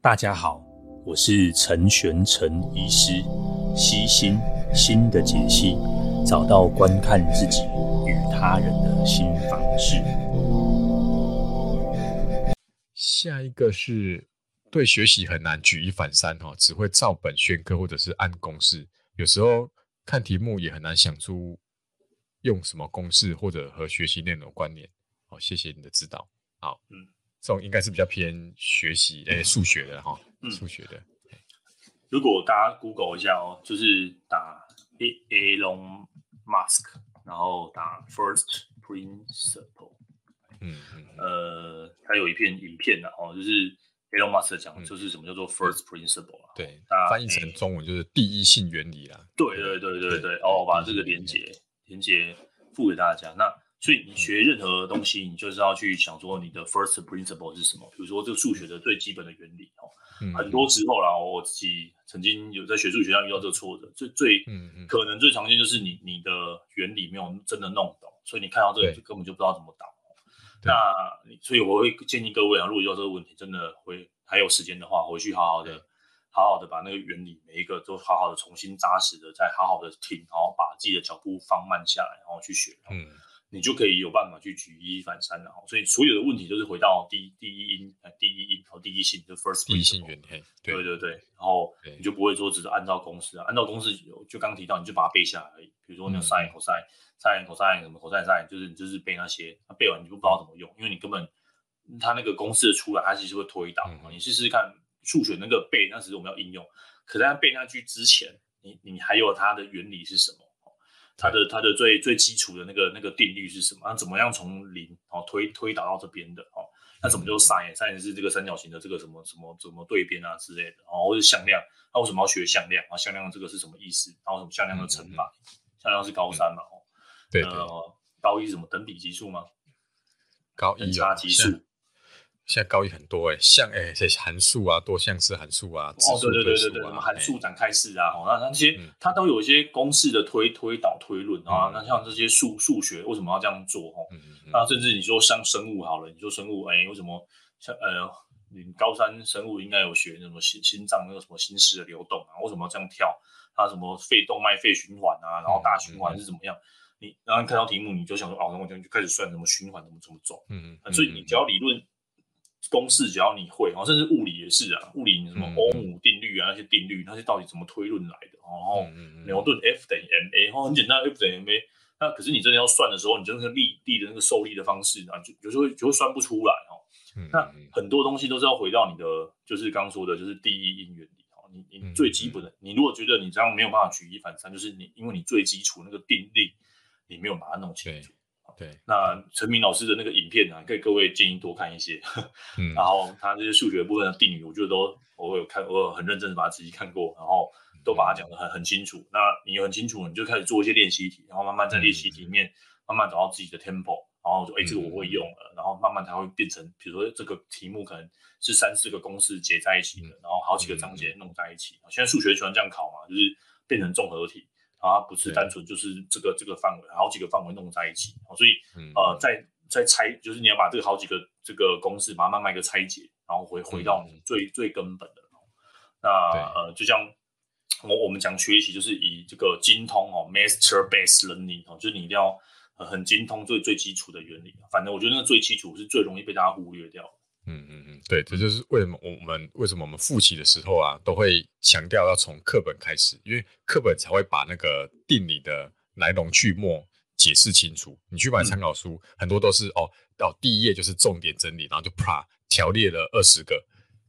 大家好，我是陈玄陈医师，悉心心的解析，找到观看自己与他人的新方式。下一个是对学习很难举一反三哈，只会照本宣科或者是按公式，有时候看题目也很难想出用什么公式或者和学习内容关联。好，谢谢你的指导。好，嗯。这种应该是比较偏学习诶，数学的哈，数学的。如果大家 Google 一下哦，就是打 Elon Musk，然后打 First Principle，嗯嗯，呃，他有一片影片的哦，就是 Elon Musk 讲，就是什么叫做 First Principle 啊？对，翻译成中文就是第一性原理啦。对对对对对，哦，我把这个连接连接付给大家，那。所以你学任何东西，你就是要去想说你的 first principle 是什么。比如说这个数学的最基本的原理哦，很多时候啦，我自己曾经有在学数学上遇到这个挫折，最最可能最常见就是你你的原理没有真的弄懂，所以你看到这个就根本就不知道怎么导。那所以我会建议各位啊，如果遇到这个问题，真的会还有时间的话，回去好好的好好的把那个原理每一个都好好的重新扎实的再好好的听，然后把自己的脚步放慢下来，然后去学。嗯。你就可以有办法去举一反三了哈，所以所有的问题都是回到第一第一因，第一因和第一性，就 first 第一性原理，对对对，然后你就不会说只是按照公式啊，按照公式就刚提到，你就把它背下来而已。比如说那个 sin cosine sin cosine 什么 cosine sin，就是你就是背那些，那背完你就不知道怎么用，因为你根本它那个公式出来，它其实会推导。你试试看数学那个背，那时我们要应用，可在背那句之前，你你还有它的原理是什么？它的它的最最基础的那个那个定律是什么？那怎么样从零哦推推导到这边的哦？那什么叫 sin？sin 是这个三角形的这个什么什么怎么对边啊之类的哦？或者向量？那为什么要学向量啊？向量这个是什么意思？然后什么向量的乘法？向量是高三嘛？哦，对，高一是什么等比级数吗？高一差级数。现在高一很多哎，像哎，这些函数啊，多项式函数啊，哦，对对对对对，什么函数展开式啊，哦，那那些它都有一些公式的推推导推论啊。那像这些数数学为什么要这样做？哦，那甚至你说像生物好了，你说生物，哎，为什么像呃，你高三生物应该有学什么心心脏那个什么心室的流动啊？为什么要这样跳？它什么肺动脉肺循环啊？然后大循环是怎么样？你然后看到题目你就想说，哦，那我就就开始算什么循环怎么怎么走？嗯嗯，所以你只要理论。公式只要你会，甚至物理也是啊，物理什么欧姆定律啊，那些定律，那些到底怎么推论来的？然后牛顿 F 等于 ma，然后很简单，F 等于 ma。那可是你真的要算的时候，你真的是力力的那个受力的方式啊，就有时候就会算不出来哦。那很多东西都是要回到你的，就是刚刚说的，就是第一因原理哦。你你最基本的，你如果觉得你这样没有办法举一反三，就是你因为你最基础那个定律，你没有把它弄清楚。对，那陈明老师的那个影片啊，可以各位建议多看一些。嗯，然后他这些数学部分的定理，我觉得都我有看，我有很认真的把它仔细看过，然后都把它讲得很很清楚。那你很清楚，你就开始做一些练习题，然后慢慢在练习题里面慢慢找到自己的 tempo，然后说哎，这个我会用了，然后慢慢它会变成，比如说这个题目可能是三四个公式结在一起的，然后好几个章节弄在一起。现在数学喜欢这样考嘛，就是变成综合题。啊，不是单纯就是这个这个范围，好几个范围弄在一起，所以呃，在在拆，就是你要把这个好几个这个公式，把它慢慢一个拆解，然后回回到你最最根本的。那呃，就像我我们讲学习，就是以这个精通哦，master based learning 哦，就是你一定要很精通最最基础的原理。反正我觉得那个最基础是最容易被大家忽略掉。嗯嗯嗯，对，这就是为什么我们为什么我们复习的时候啊，都会强调要从课本开始，因为课本才会把那个定理的来龙去脉解释清楚。你去买参考书，嗯、很多都是哦，到第一页就是重点整理，然后就啪条列了二十个，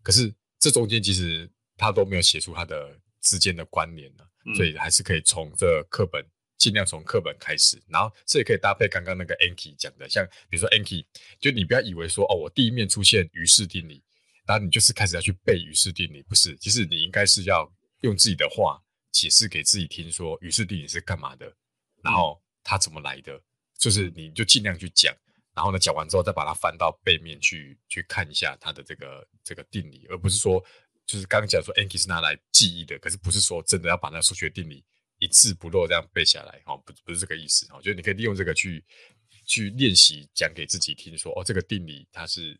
可是这中间其实他都没有写出它的之间的关联呢，嗯、所以还是可以从这课本。尽量从课本开始，然后这也可以搭配刚刚那个 Anki 讲的，像比如说 Anki，就你不要以为说哦，我第一面出现余式定理，然后你就是开始要去背余式定理，不是，其实你应该是要用自己的话解释给自己听，说余式定理是干嘛的，然后它怎么来的，就是你就尽量去讲，然后呢讲完之后再把它翻到背面去去看一下它的这个这个定理，而不是说就是刚刚讲说 Anki 是拿来记忆的，可是不是说真的要把那数学定理。一字不漏这样背下来，哈，不不是这个意思，哈，就是你可以利用这个去去练习，讲给自己听说，说哦，这个定理它是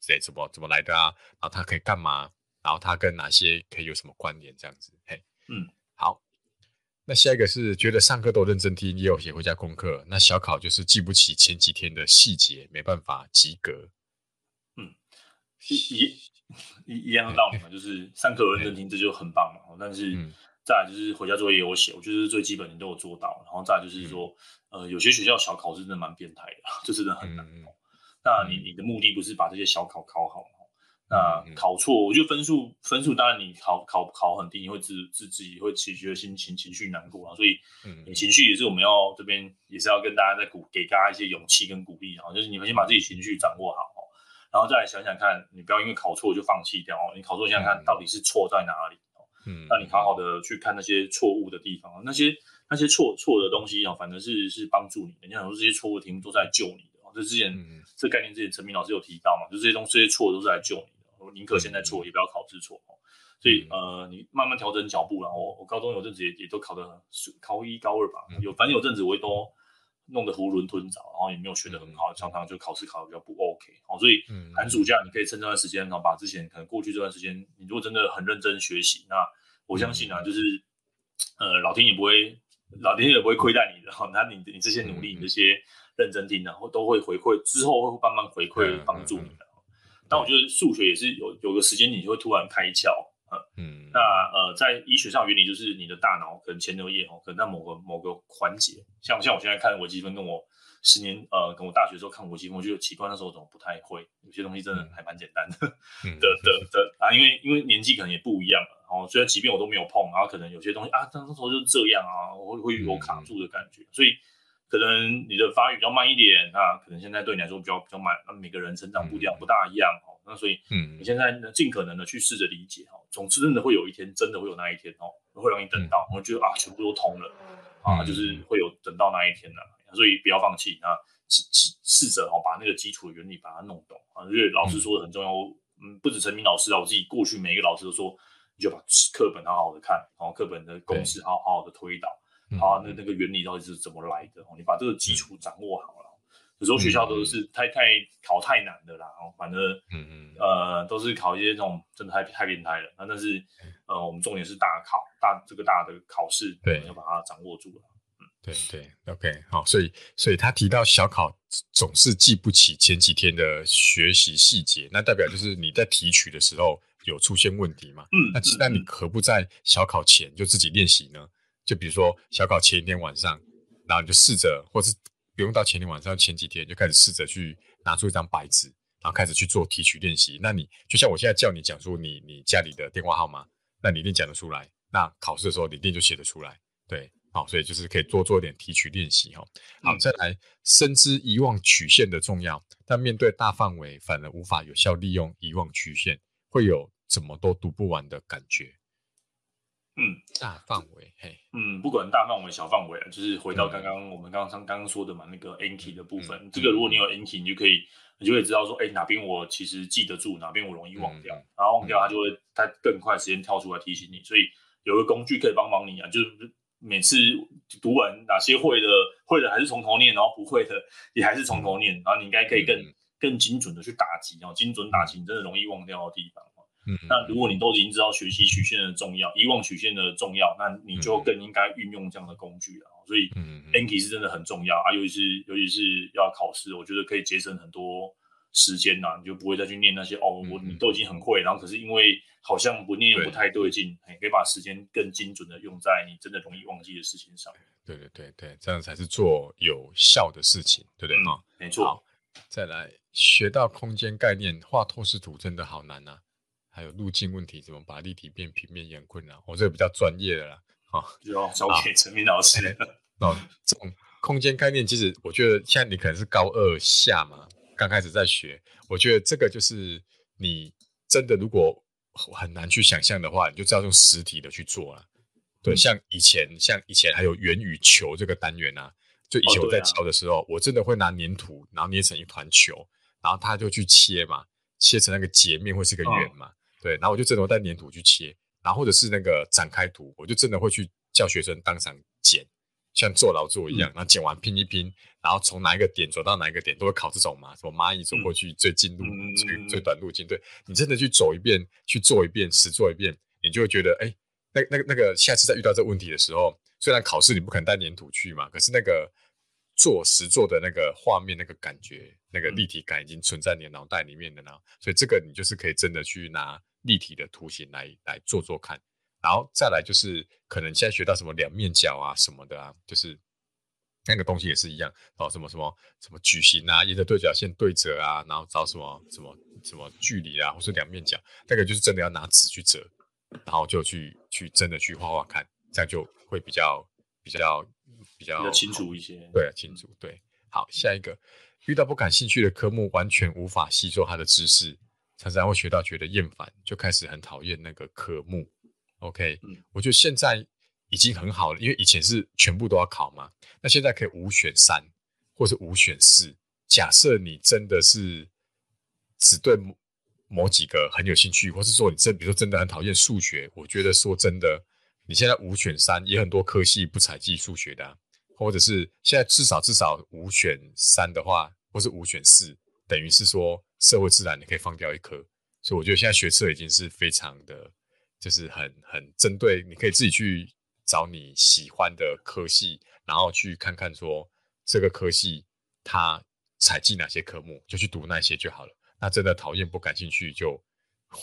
谁怎么怎么来的啊？然后它可以干嘛？然然后它跟哪些可以有什么关联？这样子，嘿，嗯，好。那下一个是觉得上课都认真听，也有写回家功课。那小考就是记不起前几天的细节，没办法及格。嗯，一一一样的道理嘛，就是上课有认真听，这就很棒嘛。但是再来就是回家作业也有写，我觉得最基本的都有做到。然后再来就是说，呃，有些学校小考是真的蛮变态的，这真的很难。那你你的目的不是把这些小考考好吗？那考错，我觉得分数分数当然你考考考很低，你会自自自己会其实觉得心情情绪难过啊，所以你情绪也是我们要这边也是要跟大家在鼓给大家一些勇气跟鼓励啊，就是你们先把自己情绪掌握好，然后再来想想看，你不要因为考错就放弃掉，你考错想想看到底是错在哪里，嗯，那你好好的去看那些错误的地方，那些那些错错的东西啊，反正是是帮助你的，你想说这些错误题目都是来救你的，这之前这概念之前陈明老师有提到嘛，就这些东西这些错都是来救你。我宁可现在错，也不要考试错。所以呃，你慢慢调整脚步。然后我我高中有阵子也也都考的高一高二吧，有反正有阵子我也都弄得囫囵吞枣，然后也没有学得很好，常常就考试考的比较不 OK。哦，所以寒暑假你可以趁这段时间，然后把之前可能过去这段时间，你如果真的很认真学习，那我相信啊，就是呃，老天也不会，老天也不会亏待你的。哈，那你你这些努力，你这些认真听，然后都会回馈，之后会慢慢回馈帮助你的。但我觉得数学也是有有个时间，你就会突然开窍，嗯，那呃，在医学上原理就是你的大脑可能前额叶哦，可能在某个某个环节，像像我现在看微积分，跟我十年呃，跟我大学的时候看微积分，我觉得奇怪，那时候怎么不太会？有些东西真的还蛮简单的，嗯、的的的啊，因为因为年纪可能也不一样了，哦，虽然即便我都没有碰，然后可能有些东西啊，那时候就是这样啊，我会会有卡住的感觉，所以。可能你的发育比较慢一点，那可能现在对你来说比较比较慢。那每个人成长步调不大一样哦，那所以，嗯，你现在呢，尽可能的去试着理解哦。总之，真的会有一天，真的会有那一天哦，会让你等到，我觉得啊，全部都通了啊，就是会有等到那一天的。所以不要放弃啊，试试着哦，把那个基础的原理把它弄懂啊。因为老师说的很重要，嗯，不止陈明老师啊，我自己过去每一个老师都说，你就把课本好好的看，然后课本的公式好好的推导。好，那那个原理到底是怎么来的？你把这个基础掌握好了。有时候学校都是太太考太难的啦，反正嗯嗯呃都是考一些这种真的太太变态了。那但是呃我们重点是大考大这个大的考试，对，要把它掌握住了。嗯，对对，OK，好，所以所以他提到小考总是记不起前几天的学习细节，那代表就是你在提取的时候有出现问题嘛？嗯，那那你何不在小考前就自己练习呢？就比如说小考前一天晚上，然后你就试着，或是不用到前天晚上，前几天就开始试着去拿出一张白纸，然后开始去做提取练习。那你就像我现在叫你讲说你你家里的电话号码，那你一定讲得出来。那考试的时候你一定就写得出来。对，好，所以就是可以多做一点提取练习哈。好，再来深知遗忘曲线的重要，但面对大范围反而无法有效利用遗忘曲线，会有怎么都读不完的感觉。嗯，大范围，嘿，嗯，不管大范围、小范围，就是回到刚刚我们刚刚刚刚说的嘛，那个 Anki 的部分，嗯、这个如果你有 Anki，你就可以，你就可以知道说，哎、欸，哪边我其实记得住，哪边我容易忘掉，嗯、然后忘掉它就会它更快时间跳出来提醒你，所以有个工具可以帮忙你啊，就是每次读完哪些会的，会的还是从头念，然后不会的也还是从头念，然后你应该可以更更精准的去打击，然后精准打击你真的容易忘掉的地方。嗯，那如果你都已经知道学习曲线的重要，遗忘曲线的重要，那你就更应该运用这样的工具了。所以，Anki 是真的很重要啊，尤其是尤其是要考试，我觉得可以节省很多时间呐，你就不会再去念那些哦，我你都已经很会，然后可是因为好像不念又不太对劲，可以把时间更精准的用在你真的容易忘记的事情上。对对对对，这样才是做有效的事情，对不对啊？没错。再来学到空间概念，画透视图真的好难呐。还有路径问题，怎么把立体变平面也很困难。我、哦、这个比较专业的啦，啊，就要交给陈明老师。哦，这种空间概念，其实我觉得现在你可能是高二下嘛，刚开始在学。我觉得这个就是你真的如果很难去想象的话，你就知道用实体的去做了。对，嗯、像以前，像以前还有圆与球这个单元啊，就以前我在教的时候，哦啊、我真的会拿粘土，然后捏成一团球，然后他就去切嘛，切成那个截面会是个圆嘛。哦对，然后我就真的会带粘土去切，然后或者是那个展开图，我就真的会去叫学生当场剪，像做劳作一样，然后剪完拼一拼，然后从哪一个点走到哪一个点，都会考这种嘛，什么蚂蚁走过去最近路、最最短路径。对，你真的去走一遍，去做一遍，实做一遍，你就会觉得，哎，那那个那个，下次再遇到这个问题的时候，虽然考试你不可能带粘土去嘛，可是那个做实做的那个画面、那个感觉、那个立体感已经存在你的脑袋里面的呢。所以这个你就是可以真的去拿立体的图形来来做做看。然后再来就是，可能现在学到什么两面角啊什么的啊，就是那个东西也是一样哦，什么什么什么矩形啊，沿着对角线对折啊，然后找什么什么什么距离啊，或是两面角，那个就是真的要拿纸去折，然后就去去真的去画画看，这样就会比较比较比较，比较清楚一些。对，清楚。对，好，下一个遇到不感兴趣的科目，完全无法吸收他的知识，常常会学到觉得厌烦，就开始很讨厌那个科目。OK，嗯，我觉得现在已经很好了，因为以前是全部都要考嘛，那现在可以五选三，或是五选四。假设你真的是只对某某几个很有兴趣，或是说你真，比如说真的很讨厌数学，我觉得说真的，你现在五选三，也很多科系不采计数学的，或者是现在至少至少五选三的话，或是五选四，等于是说社会自然你可以放掉一科，所以我觉得现在学测已经是非常的。就是很很针对，你可以自己去找你喜欢的科系，然后去看看说这个科系它采计哪些科目，就去读那些就好了。那真的讨厌不感兴趣，就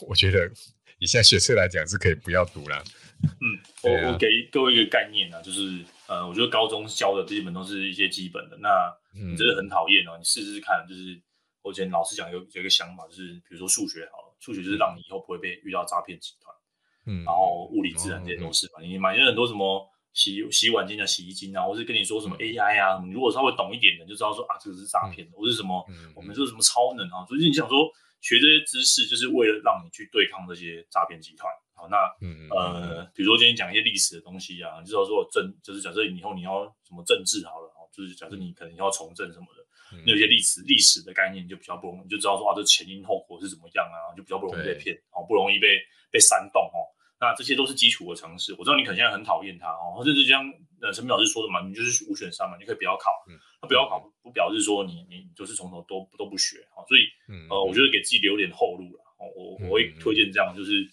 我觉得以现在学测来讲是可以不要读了。嗯，我、啊、我给各位一个概念啊，就是呃，我觉得高中教的基本都是一些基本的。那你真的很讨厌哦，你试试看，就是我以前老师讲有有一个想法，就是比如说数学好了，数学就是让你以后不会被遇到诈骗集团。嗯，然后物理自然这些都是嘛，你买了很多什么洗洗碗巾啊、洗衣精啊，或是跟你说什么 AI 啊，你如果稍微懂一点的，就知道说啊，这个是诈骗的，或是什么，我们这是什么超能啊，所以你想说学这些知识，就是为了让你去对抗这些诈骗集团。好，那呃，比如说今天讲一些历史的东西啊，你知道说政，就是假设以后你要什么政治好了，就是假设你可能要从政什么的，那有些历史历史的概念就比较不容易，就知道说啊，这前因后果是怎么样啊，就比较不容易被骗，哦，不容易被被煽动哦。那这些都是基础的常识，我知道你可能现在很讨厌它哦，或者是像呃陈明老师说的嘛，你就是五选三嘛，你可以不要考，那不要考不表示说你你就是从头都都不学，所以呃，我觉得给自己留点后路了，我我会推荐这样，就是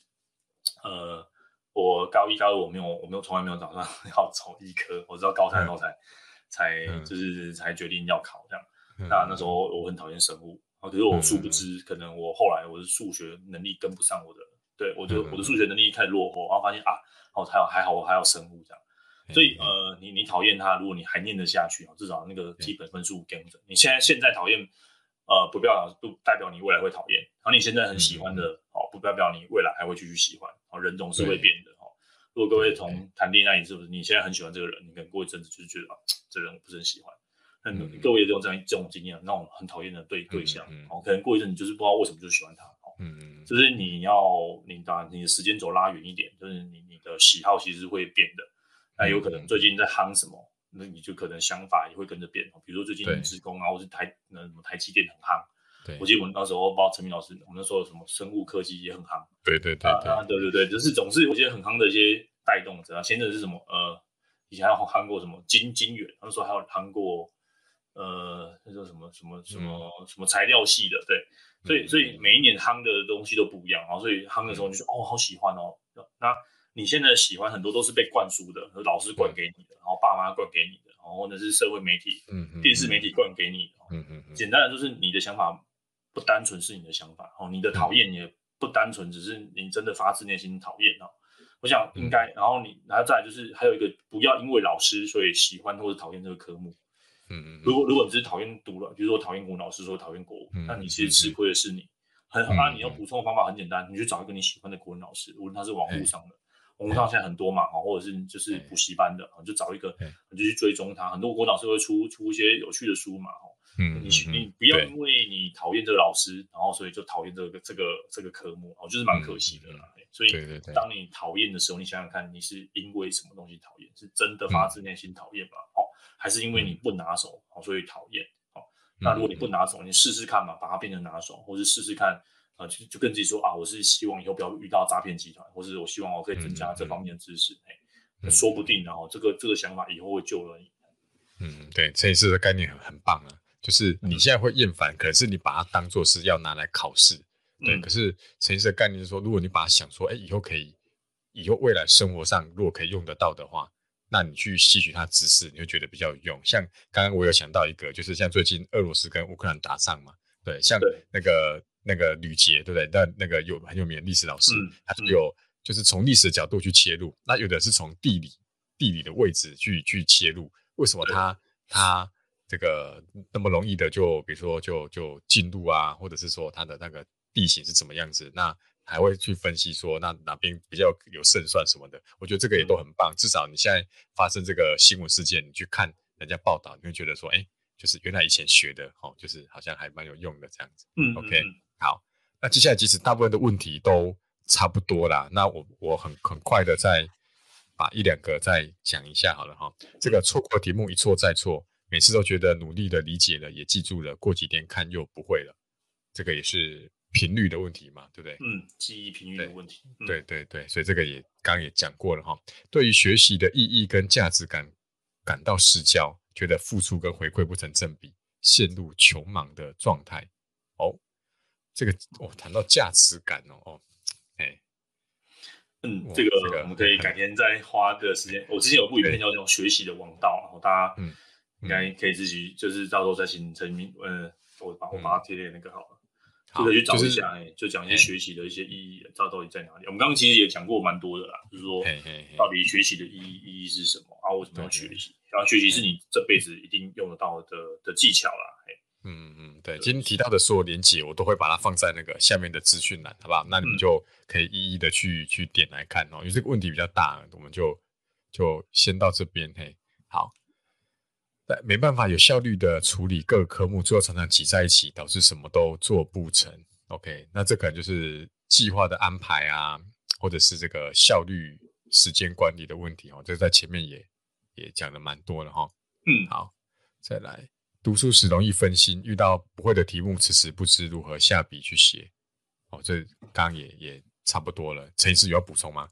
呃，我高一高二我没有我没有从来没有打算 要走医科，我知道高三后才才就是才决定要考这样，那那时候我很讨厌生物，啊可是我殊不知，可能我后来我的数学能力跟不上我的。对，我觉得我的数学能力开始落后，然后发现啊，哦，还好还好，我还有生物这样，所以呃，你你讨厌他，如果你还念得下去，至少那个基本分数跟着。你现在现在讨厌，呃，不代表不代表你未来会讨厌。然后你现在很喜欢的，哦，不代表你未来还会继续喜欢。哦，人总是会变的哦。如果各位从谈恋爱，是不是你现在很喜欢这个人，你可能过一阵子就是觉得啊，这个人我不是很喜欢。那各位也有这样这种经验，那种很讨厌的对对象，哦，可能过一阵子就是不知道为什么就喜欢他。嗯，就是你要你当然你的时间轴拉远一点，就是你你的喜好其实会变的。那有可能最近在夯什么，那你就可能想法也会跟着变。比如说最近职工啊，或是台那什么台积电很夯。对，我记得我们那时候包括陈明老师，我们那时候有什么生物科技也很夯。对对对啊，对对对，就是总是有些很夯的一些带动者啊。前阵是什么？呃，以前还有夯过什么晶晶圆，那时候还有夯过呃，那叫什么什么什么什么材料系的，对。所以，所以每一年夯的东西都不一样啊。所以夯的时候你就说，哦，好喜欢哦。那你现在喜欢很多都是被灌输的，老师灌给你的，然后爸妈灌给你的，然后或者是社会媒体、电视媒体灌给你的。嗯嗯。简单的就是你的想法不单纯是你的想法哦，你的讨厌也不单纯只是你真的发自内心讨厌哦。我想应该，然后你，然后再来就是还有一个，不要因为老师所以喜欢或者讨厌这个科目。嗯嗯，如果如果你只是讨厌读了，比如说讨厌国文老师，说讨厌国文，那你其实吃亏的是你。很啊，你要补充的方法很简单，你去找一个你喜欢的国文老师，无论他是网络上的，网络上现在很多嘛，哈或者是就是补习班的，就找一个，你就去追踪他。很多国文老师会出出一些有趣的书嘛，嗯，你你不要因为你讨厌这个老师，然后所以就讨厌这个这个这个科目，哦，就是蛮可惜的啦。所以当你讨厌的时候，你想想看，你是因为什么东西讨厌？是真的发自内心讨厌吗？哦。还是因为你不拿手，所以讨厌。好，那如果你不拿手，你试试看嘛，把它变成拿手，或是试试看，呃，就就跟自己说啊，我是希望以后不要遇到诈骗集团，或是我希望我可以增加这方面的知识。哎，嗯、说不定然后这个这个想法以后会救了你。嗯，对，陈医师的概念很很棒啊，就是你现在会厌烦，可是你把它当做是要拿来考试，对。嗯、可是陈医师的概念是说，如果你把它想说，哎，以后可以，以后未来生活上如果可以用得到的话，那你去吸取它知识，你会觉得比较有用。像刚刚我有想到一个，就是像最近俄罗斯跟乌克兰打仗嘛，对，像那个对那个吕捷，对不对？那那个有很有名的历史老师，嗯、他就有就是从历史的角度去切入，那有的是从地理地理的位置去去切入。为什么他他这个那么容易的就比如说就就进入啊，或者是说他的那个地形是怎么样子？那还会去分析说那哪边比较有胜算什么的？我觉得这个也都很棒。嗯、至少你现在发生这个新闻事件，你去看人家报道，你会觉得说，哎，就是原来以前学的哦，就是好像还蛮有用的这样子。嗯，OK，好。那接下来其实大部分的问题都差不多啦。那我我很很快的再。把一两个再讲一下好了哈，这个错过题目一错再错，每次都觉得努力的理解了也记住了，过几天看又不会了，这个也是频率的问题嘛，对不对？嗯，记忆频率的问题。对对对，所以这个也刚刚也讲过了哈。对于学习的意义跟价值感感到失焦，觉得付出跟回馈不成正比，陷入穷忙的状态。哦，这个哦谈到价值感哦哦，哎。嗯，这个我们可以改天再花个时间。我之前有部影片叫《这种学习的王道》，然后大家嗯，应该可以自己就是到时候再请陈明，呃，我把我把它贴在那个好了，就可以去找一下，哎，就讲一些学习的一些意义，到到底在哪里。我们刚刚其实也讲过蛮多的啦，就是说到底学习的意义意义是什么啊？为什么要学习？然后学习是你这辈子一定用得到的的技巧啦，嗯嗯，对，今天提到的所有连接，我都会把它放在那个下面的资讯栏，好不好？那你们就可以一一的去去点来看哦。因为这个问题比较大，我们就就先到这边。嘿，好，但没办法有效率的处理各个科目，最后常常挤在一起，导致什么都做不成。OK，那这可能就是计划的安排啊，或者是这个效率、时间管理的问题哦。这在前面也也讲的蛮多了哈。嗯，好，再来。读书时容易分心，遇到不会的题目，迟迟不知如何下笔去写。哦，这刚刚也也差不多了。陈医师有要补充吗？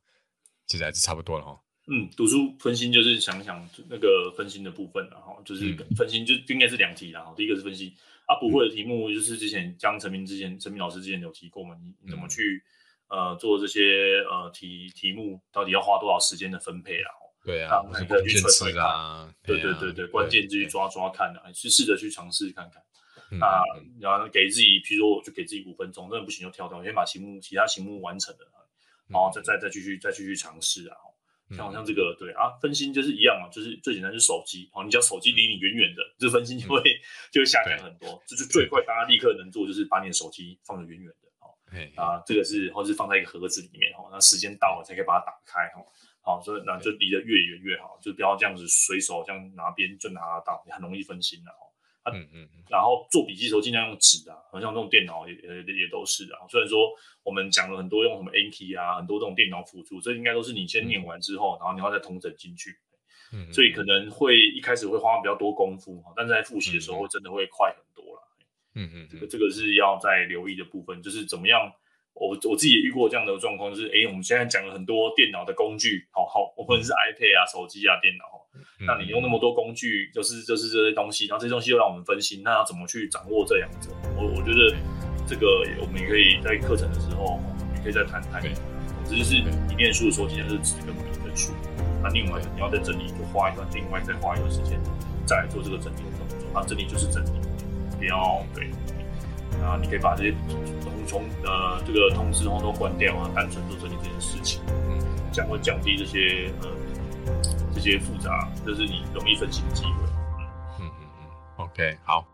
其实还是差不多了哈。嗯，读书分心就是想想那个分心的部分然后就是分心就应该是两题然后第一个是分析啊，不会的题目就是之前江陈明之前陈明老师之前有提过嘛，你你怎么去呃做这些呃题题目，到底要花多少时间的分配啊？对啊，你可以去揣揣看，对对对对，关键字去抓抓看的，去试着去尝试看看。啊，然后给自己，譬如说我就给自己五分钟，真的不行就跳掉，先把题目其他题目完成了，然后再再再继续再继续尝试啊。像好像这个对啊，分心就是一样啊，就是最简单是手机，好，你只要手机离你远远的，这分心就会就会下降很多。就是最快大家立刻能做，就是把你的手机放得远远的，哦，啊，这个是或是放在一个盒子里面，哦，那时间到了才可以把它打开，哈。好，所以那就离得越远越好，就不要这样子随手这样拿边就拿得到，你很容易分心的哦。啊，嗯嗯，然后做笔记的时候尽量用纸啊，好像这种电脑也也也都是啊。虽然说我们讲了很多用什么 Anki 啊，很多这种电脑辅助，这应该都是你先念完之后，然后你要再统整进去。嗯，所以可能会一开始会花比较多功夫，但是在复习的时候真的会快很多了。嗯嗯，这个这个是要再留意的部分，就是怎么样。我我自己也遇过这样的状况，就是哎，我们现在讲了很多电脑的工具，好好，无论是 iPad 啊、手机啊、电脑，那你用那么多工具，就是就是这些东西，然后这些东西又让我们分心，那要怎么去掌握这两者？我我觉得这个我们也可以在课程的时候，也可以再谈谈。总之是你念书的时候，其实是纸跟笔的书，那另外你要在整理，就花一段，另外再花一段时间再来做这个整理的动作。那整理就是整理，不要对。啊，你可以把这些通通呃这个通知通都关掉啊，单纯做整理这件事情，嗯，将会降低这些呃这些复杂，这是你容易分心的机会。嗯嗯嗯，OK，好。